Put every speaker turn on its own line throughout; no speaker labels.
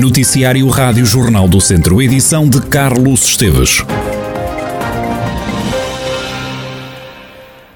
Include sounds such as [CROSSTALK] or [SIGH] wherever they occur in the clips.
Noticiário Rádio Jornal do Centro, edição de Carlos Esteves.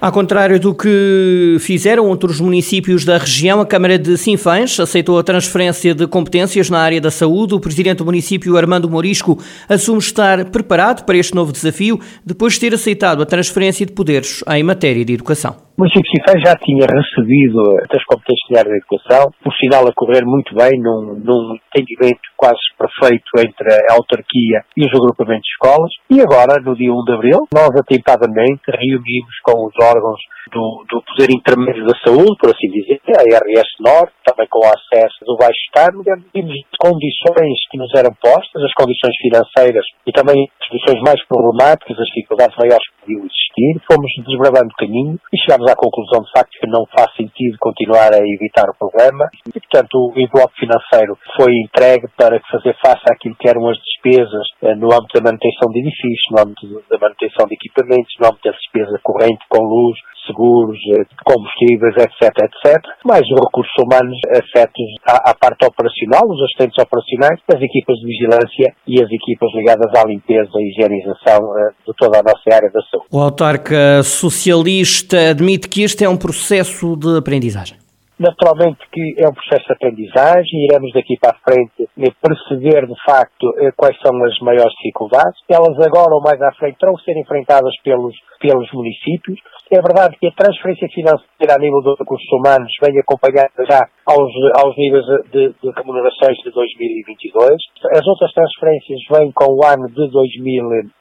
Ao contrário do que fizeram outros municípios da região, a Câmara de Sinfãs aceitou a transferência de competências na área da saúde. O presidente do município, Armando Morisco, assume estar preparado para este novo desafio depois de ter aceitado a transferência de poderes em matéria de educação.
O município de já tinha recebido as competências da área da educação, por sinal a correr muito bem, num, num entendimento quase perfeito entre a autarquia e os agrupamentos de escolas. E agora, no dia 1 de abril, nós atempadamente reunimos com os órgãos do, do Poder Intermédio da Saúde, por assim dizer, a RS Norte, também com o acesso do Baixo Estado, vimos condições que nos eram postas, as condições financeiras e também as condições mais problemáticas, as dificuldades maiores podiam existir, fomos desbravando o caminho e chegámos à conclusão de facto que não faz sentido continuar a evitar o problema. E portanto o envelope financeiro foi entregue para fazer face àquilo que eram as despesas eh, no âmbito da manutenção de edifícios, no âmbito da manutenção de equipamentos, no âmbito da despesa corrente com luz, seguros, eh, combustíveis, etc, etc, mais os recursos humanos afetos à, à, parte operacional, os assistentes operacionais, as equipas de vigilância e as equipas ligadas à limpeza e higienização uh, de toda a nossa área da saúde.
O autarca socialista admite que este é um processo de aprendizagem.
Naturalmente que é um processo de aprendizagem, iremos daqui para a frente perceber de facto eh, quais são as maiores dificuldades. Elas agora ou mais à frente terão que ser enfrentadas pelos, pelos municípios. É verdade que a transferência financeira a nível dos recursos humanos vem acompanhada já aos, aos níveis de, de remunerações de 2022. As outras transferências vêm com o ano de 2020,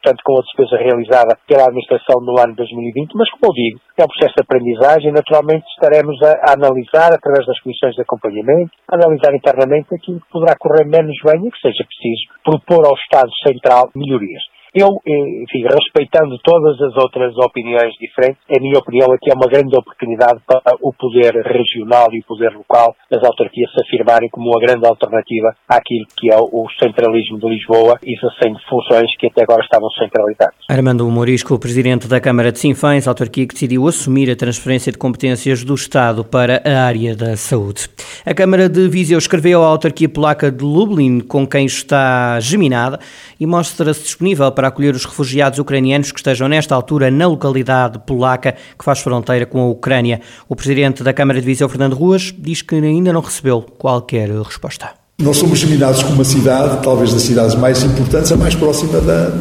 portanto com a despesa realizada pela administração no ano de 2020, mas como eu digo, é um processo de aprendizagem, naturalmente estaremos a, a analisar através das comissões de acompanhamento, analisar internamente aquilo que poderá correr menos bem e que seja preciso propor ao Estado Central melhorias. Eu, eh, enfim, respeitando todas as outras opiniões diferentes, a minha opinião aqui é uma grande oportunidade para o poder regional e o poder local das autarquias se afirmarem como uma grande alternativa àquilo que é o centralismo de Lisboa, exercendo funções que até agora estavam centralizadas.
Armando Morisco, presidente da Câmara de Sinfãs, autarquia que decidiu assumir a transferência de competências do Estado para a área da saúde. A Câmara de Viseu escreveu à autarquia polaca de Lublin, com quem está geminada, e mostra-se disponível para acolher os refugiados ucranianos que estejam nesta altura na localidade polaca que faz fronteira com a Ucrânia. O presidente da Câmara de Viseu, Fernando Ruas, diz que ainda não recebeu qualquer resposta.
Nós somos geminados com uma cidade, talvez das cidades mais importantes, a mais próxima da,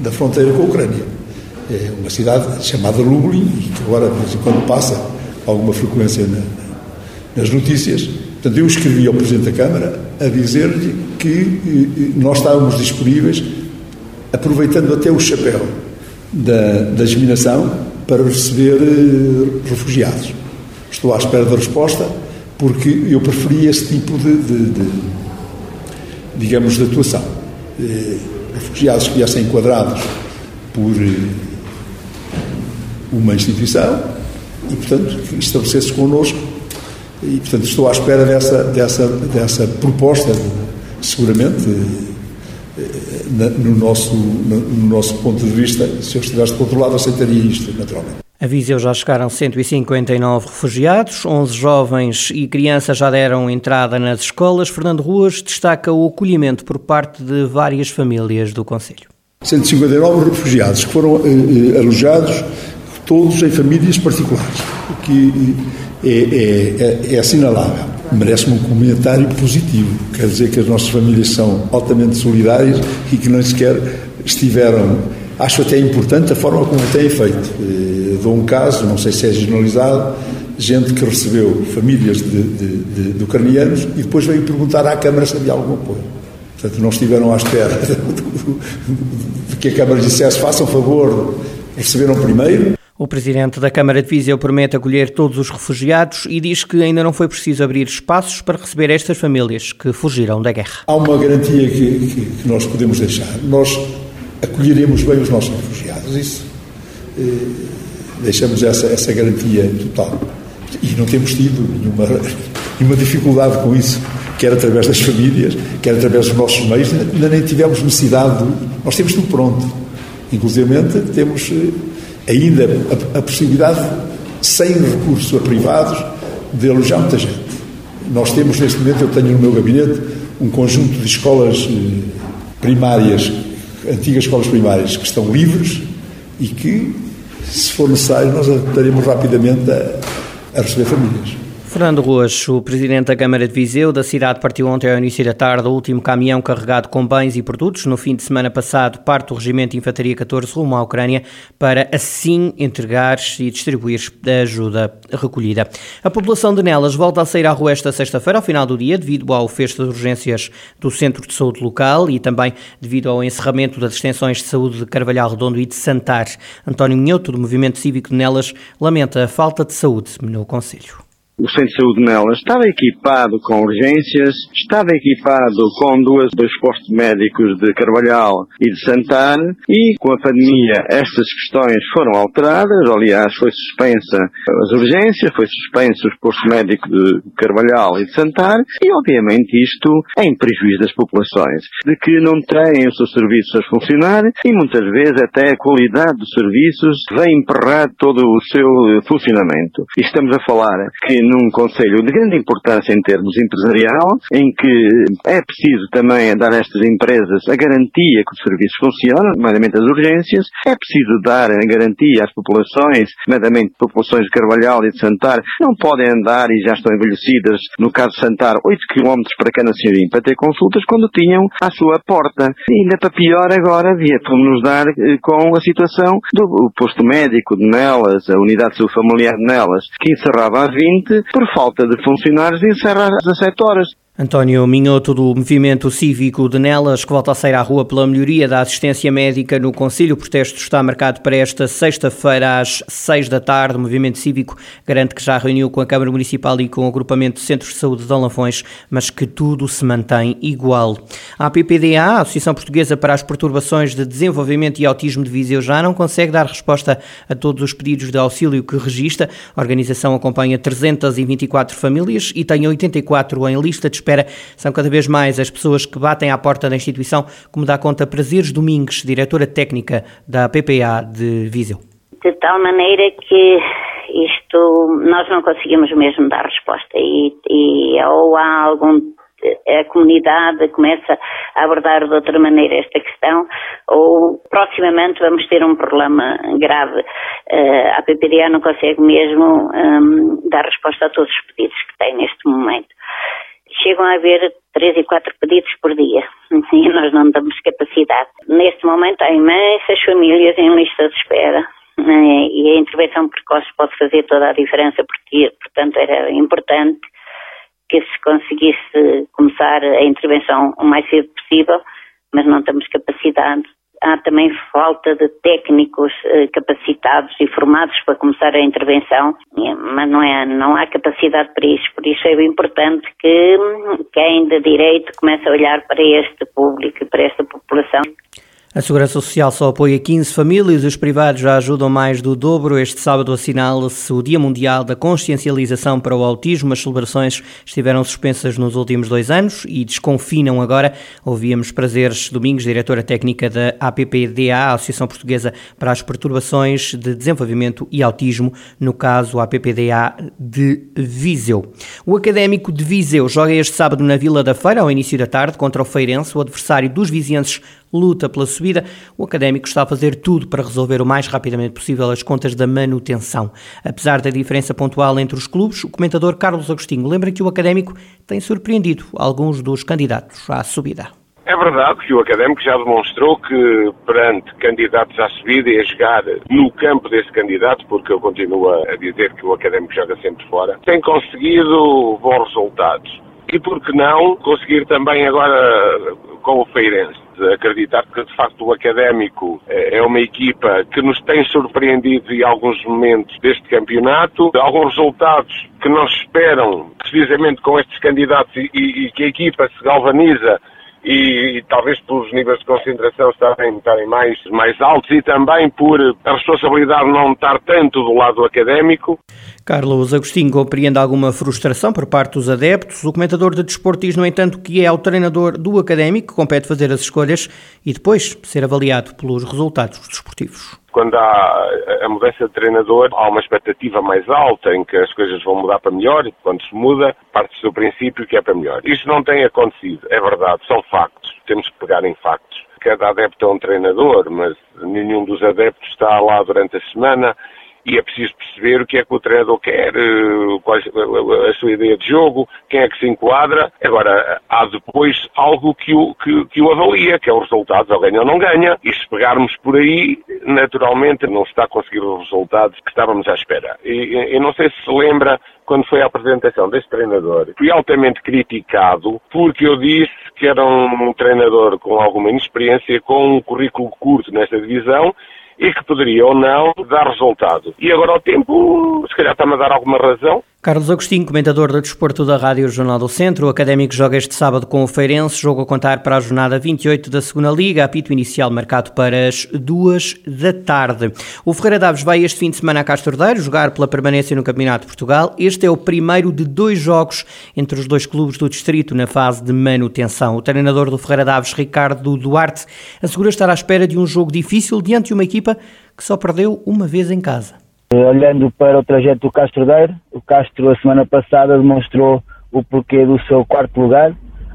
da fronteira com a Ucrânia. É uma cidade chamada Lublin, que agora de vez em quando passa alguma frequência na, nas notícias. Portanto, eu escrevi ao Presidente da Câmara a dizer-lhe que eh, nós estávamos disponíveis aproveitando até o chapéu da, da geminação para receber uh, refugiados. Estou à espera da resposta porque eu preferia esse tipo de, de, de digamos, de atuação. Uh, refugiados que viessem enquadrados por uh, uma instituição e, portanto, que estabelecesse connosco e, portanto, estou à espera dessa, dessa, dessa proposta, seguramente no nosso, no nosso ponto de vista, se eu estivesse do outro lado, aceitaria isto, naturalmente.
A Viseu já chegaram 159 refugiados, 11 jovens e crianças já deram entrada nas escolas. Fernando Ruas destaca o acolhimento por parte de várias famílias do Conselho.
159 refugiados que foram eh, eh, alojados todos em famílias particulares, o que é, é, é, assinalável merece-me um comentário positivo. Quer dizer que as nossas famílias são altamente solidárias e que não sequer estiveram. Acho até importante a forma como têm feito. Eh, dou um caso, não sei se é generalizado, gente que recebeu famílias de, de, de, de ucranianos e depois veio perguntar à Câmara se havia algum apoio. Portanto, não estiveram à espera [LAUGHS] de que a Câmara dissesse façam favor, receberam primeiro
o presidente da Câmara de Viseu promete acolher todos os refugiados e diz que ainda não foi preciso abrir espaços para receber estas famílias que fugiram da guerra.
Há uma garantia que, que, que nós podemos deixar. Nós acolheremos bem os nossos refugiados. Isso. Eh, deixamos essa, essa garantia total. E não temos tido nenhuma, [LAUGHS] nenhuma dificuldade com isso, quer através das famílias, quer através dos nossos meios. Ainda nem tivemos necessidade. De, nós temos tudo pronto. Inclusive, temos eh, ainda a, a possibilidade, sem recurso a privados, de alojar muita gente. Nós temos neste momento, eu tenho no meu gabinete, um conjunto de escolas eh, primárias, antigas escolas primárias, que estão livres e que, se for necessário, nós adaptaremos rapidamente a, a receber famílias.
Fernando Ruas, o presidente da Câmara de Viseu da cidade, partiu ontem ao início da tarde o último caminhão carregado com bens e produtos. No fim de semana passado, parte do Regimento de Infantaria 14 rumo à Ucrânia para assim entregar e distribuir a ajuda recolhida. A população de Nelas volta a sair à rua esta sexta-feira, ao final do dia, devido ao fecho de urgências do Centro de Saúde local e também devido ao encerramento das extensões de saúde de Carvalhal Redondo e de Santar. António Minhoto, do Movimento Cívico de Nelas, lamenta a falta de saúde no Conselho.
O centro de saúde nelas estava equipado com urgências, estava equipado com duas, dois postos médicos de Carvalhal e de Santar e com a pandemia estas questões foram alteradas, aliás foi suspensa as urgências, foi suspenso os postos médicos de Carvalhal e de Santar e obviamente isto é em prejuízo das populações, de que não têm os seus serviços a funcionar e muitas vezes até a qualidade dos serviços vem emperrar todo o seu funcionamento. E estamos a falar que num conselho de grande importância em termos empresarial, em que é preciso também dar a estas empresas a garantia que os serviços funcionam, nomeadamente as urgências, é preciso dar a garantia às populações, nomeadamente populações de Carvalhal e de Santar, não podem andar e já estão envelhecidas, no caso de Santar, 8 km para Cana Senhorim para ter consultas quando tinham à sua porta. E ainda para pior agora, havia como nos dar eh, com a situação do posto médico de Nelas, a unidade de saúde familiar de Nelas, que encerrava às 20 por falta de funcionários, encerra às 17 horas.
António Minhoto, do Movimento Cívico de Nelas, que volta a sair à rua pela melhoria da assistência médica no Conselho. O protesto está marcado para esta sexta-feira às seis da tarde. O Movimento Cívico garante que já reuniu com a Câmara Municipal e com o Agrupamento de Centros de Saúde de Alafões, mas que tudo se mantém igual. A APPDA, a Associação Portuguesa para as Perturbações de Desenvolvimento e Autismo de Viseu, já não consegue dar resposta a todos os pedidos de auxílio que registra. A organização acompanha 324 famílias e tem 84 em lista de espera. São cada vez mais as pessoas que batem à porta da instituição, como dá conta Prazeres Domingues, diretora técnica da PPA de Viseu.
De tal maneira que isto nós não conseguimos mesmo dar resposta e, e ou há algum a comunidade começa a abordar de outra maneira esta questão ou proximamente vamos ter um problema grave. Uh, a PPDA não consegue mesmo um, dar resposta a todos os pedidos que tem neste momento chegam a haver três e quatro pedidos por dia [LAUGHS] e nós não damos capacidade. Neste momento há imensas famílias em lista de espera e a intervenção precoce pode fazer toda a diferença porque, portanto, era importante que se conseguisse começar a intervenção o mais cedo possível, mas não temos capacidade há também falta de técnicos eh, capacitados e formados para começar a intervenção, mas não, é, não há capacidade para isso. Por isso é importante que quem de direito comece a olhar para este público e para esta população.
A Segurança Social só apoia 15 famílias, os privados já ajudam mais do dobro. Este sábado assinala-se o Dia Mundial da Consciencialização para o Autismo. As celebrações estiveram suspensas nos últimos dois anos e desconfinam agora. Ouvíamos Prazeres Domingos, diretora técnica da APPDA, Associação Portuguesa para as Perturbações de Desenvolvimento e Autismo, no caso a APPDA de Viseu. O Académico de Viseu joga este sábado na Vila da Feira, ao início da tarde, contra o Feirense, o adversário dos vizienses luta pela subida, o académico está a fazer tudo para resolver o mais rapidamente possível as contas da manutenção. Apesar da diferença pontual entre os clubes, o comentador Carlos Agostinho lembra que o académico tem surpreendido alguns dos candidatos à subida.
É verdade que o Académico já demonstrou que perante candidatos à subida e a jogar no campo desse candidato, porque eu continuo a dizer que o Académico joga sempre fora, tem conseguido bons resultados. E por que não conseguir também agora com o Feirense? acreditar que de facto o Académico eh, é uma equipa que nos tem surpreendido em alguns momentos deste campeonato, alguns resultados que não esperam precisamente com estes candidatos e, e, e que a equipa se galvaniza e, e, talvez pelos níveis de concentração estarem, estarem mais, mais altos e também por a responsabilidade não estar tanto do lado académico.
Carlos Agostinho compreende alguma frustração por parte dos adeptos. O comentador de desporto diz, no entanto, que é ao treinador do académico que compete fazer as escolhas e depois ser avaliado pelos resultados desportivos.
Quando há a mudança de treinador, há uma expectativa mais alta em que as coisas vão mudar para melhor e quando se muda, parte-se do princípio que é para melhor. Isto não tem acontecido, é verdade, são factos, temos que pegar em factos. Cada adepto é um treinador, mas nenhum dos adeptos está lá durante a semana e é preciso perceber o que é que o treinador quer, eh, qual a sua ideia de jogo, quem é que se enquadra. Agora, há depois algo que o, que, que o avalia, que é os resultados, ou ganha ou não ganha, e se pegarmos por aí, naturalmente não se está a conseguir os resultados que estávamos à espera. E, eu não sei se se lembra quando foi a apresentação deste treinador, fui altamente criticado porque eu disse que era um treinador com alguma inexperiência, com um currículo curto nesta divisão e que poderia ou não dar resultado. E agora o tempo, se calhar está-me a dar alguma razão,
Carlos Agostinho, comentador do desporto da Rádio Jornal do Centro, o Académico joga este sábado com o Feirense, jogo a contar para a jornada 28 da segunda Liga, apito inicial marcado para as duas da tarde. O Ferreira Daves vai este fim de semana a Castordeiro jogar pela permanência no Campeonato de Portugal. Este é o primeiro de dois jogos entre os dois clubes do distrito na fase de manutenção. O treinador do Ferreira Daves, Ricardo Duarte, assegura estar à espera de um jogo difícil diante de uma equipa que só perdeu uma vez em casa.
Olhando para o trajeto do Castro Daire, o Castro a semana passada demonstrou o porquê do seu quarto lugar.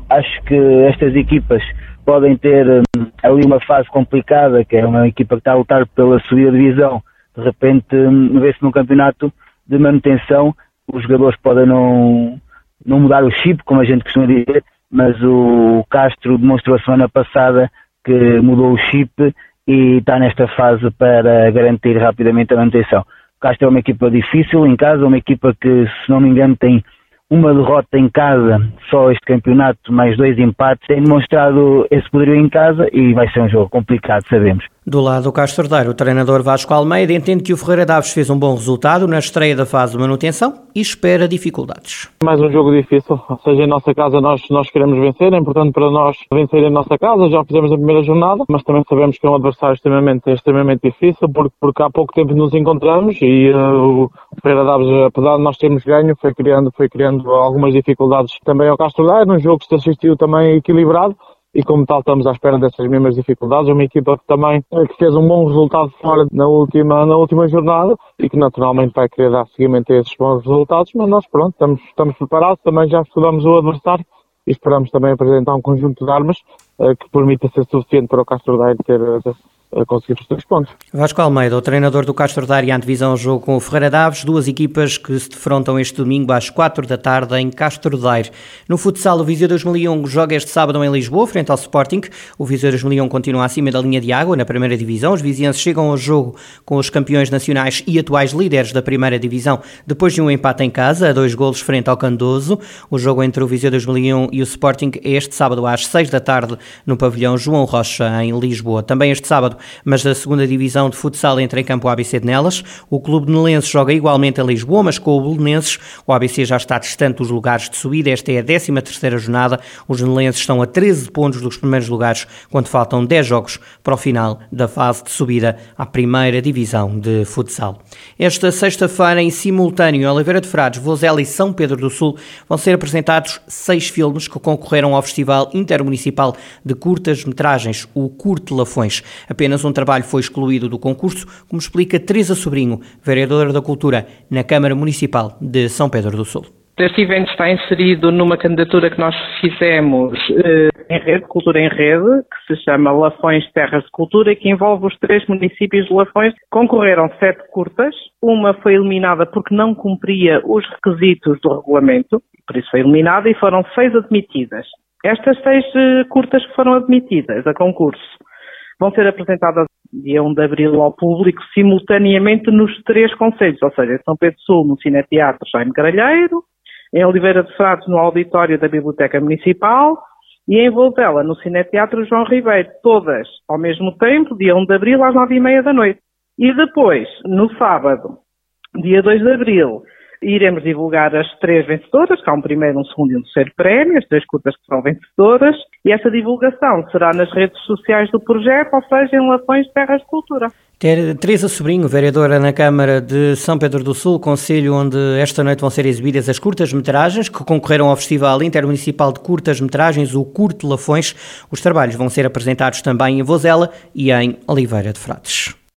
Acho que estas equipas podem ter hum, ali uma fase complicada, que é uma equipa que está a lutar pela subida de divisão. De repente, hum, vê-se num campeonato de manutenção, os jogadores podem não, não mudar o chip, como a gente costuma dizer, mas o Castro demonstrou a semana passada que mudou o chip e está nesta fase para garantir rapidamente a manutenção. Castro é uma equipa difícil em casa, uma equipa que, se não me engano, tem uma derrota em casa, só este campeonato, mais dois empates, tem demonstrado esse poderio em casa e vai ser um jogo complicado, sabemos.
Do lado do Castro Daire, o treinador Vasco Almeida entende que o Ferreira Daves fez um bom resultado na estreia da fase de manutenção e espera dificuldades.
Mais um jogo difícil, ou seja, em nossa casa nós, nós queremos vencer, é importante para nós vencer em nossa casa, já fizemos a primeira jornada, mas também sabemos que é um adversário extremamente, extremamente difícil, porque, porque há pouco tempo nos encontramos e uh, o Ferreira Daves, apesar de nós termos ganho, foi criando, foi criando algumas dificuldades também ao Castro Daire, num jogo que se assistiu também equilibrado, e como tal estamos à espera dessas mesmas dificuldades. Uma equipa que também eh, que fez um bom resultado fora na última, na última jornada e que naturalmente vai querer dar seguimento a esses bons resultados, mas nós pronto, estamos, estamos preparados, também já estudamos o adversário e esperamos também apresentar um conjunto de armas uh, que permita ser suficiente para o Castro Daire ter uh, a conseguir os três pontos.
Vasco Almeida, o treinador do Castro Daire, antevisão ao jogo com o Ferreira Daves, duas equipas que se defrontam este domingo às quatro da tarde em Castro Daire. No futsal, o Viseu 2001 joga este sábado em Lisboa, frente ao Sporting. O Viseu 2001 continua acima da linha de água na primeira divisão. Os vizienses chegam ao jogo com os campeões nacionais e atuais líderes da primeira divisão, depois de um empate em casa, a dois golos frente ao Candoso. O jogo entre o Viseu 2001 e o Sporting é este sábado às seis da tarde no pavilhão João Rocha, em Lisboa. Também este sábado mas a segunda divisão de futsal entra em campo o ABC de Nelas. O clube de Nelenses joga igualmente a Lisboa, mas com o Belenenses. O ABC já está distante dos lugares de subida. Esta é a 13 terceira jornada. Os nelenses estão a 13 pontos dos primeiros lugares, quando faltam 10 jogos para o final da fase de subida à primeira divisão de futsal. Esta sexta-feira, em simultâneo, em Oliveira de Frades, Vozela e São Pedro do Sul, vão ser apresentados seis filmes que concorreram ao Festival Intermunicipal de Curtas Metragens, o Curte Lafões. Apenas Apenas um trabalho foi excluído do concurso, como explica Teresa Sobrinho, vereadora da Cultura na Câmara Municipal de São Pedro do Sul.
Este evento está inserido numa candidatura que nós fizemos eh, em rede, Cultura em Rede, que se chama Lafões Terras de Cultura, que envolve os três municípios de Lafões. Concorreram sete curtas, uma foi eliminada porque não cumpria os requisitos do regulamento, por isso foi eliminada, e foram seis admitidas. Estas seis eh, curtas que foram admitidas a concurso vão ser apresentadas dia 1 de abril ao público simultaneamente nos três conselhos, ou seja, em São Pedro Sul, no Cineteatro Jaime Caralheiro, em Oliveira de Frades, no auditório da Biblioteca Municipal, e em Vozela, no Cineteatro João Ribeiro, todas ao mesmo tempo, dia 1 de abril, às nove e meia da noite. E depois, no sábado, dia 2 de abril, Iremos divulgar as três vencedoras, que há um primeiro, um segundo e um terceiro prémio, as três curtas que são vencedoras, e essa divulgação será nas redes sociais do projeto, ou seja, em Lapões Terras de Cultura.
Teresa Sobrinho, vereadora na Câmara de São Pedro do Sul, conselho onde esta noite vão ser exibidas as curtas-metragens que concorreram ao Festival Intermunicipal de Curtas-Metragens, o Curto Lafões. Os trabalhos vão ser apresentados também em Vozela e em Oliveira de Frades.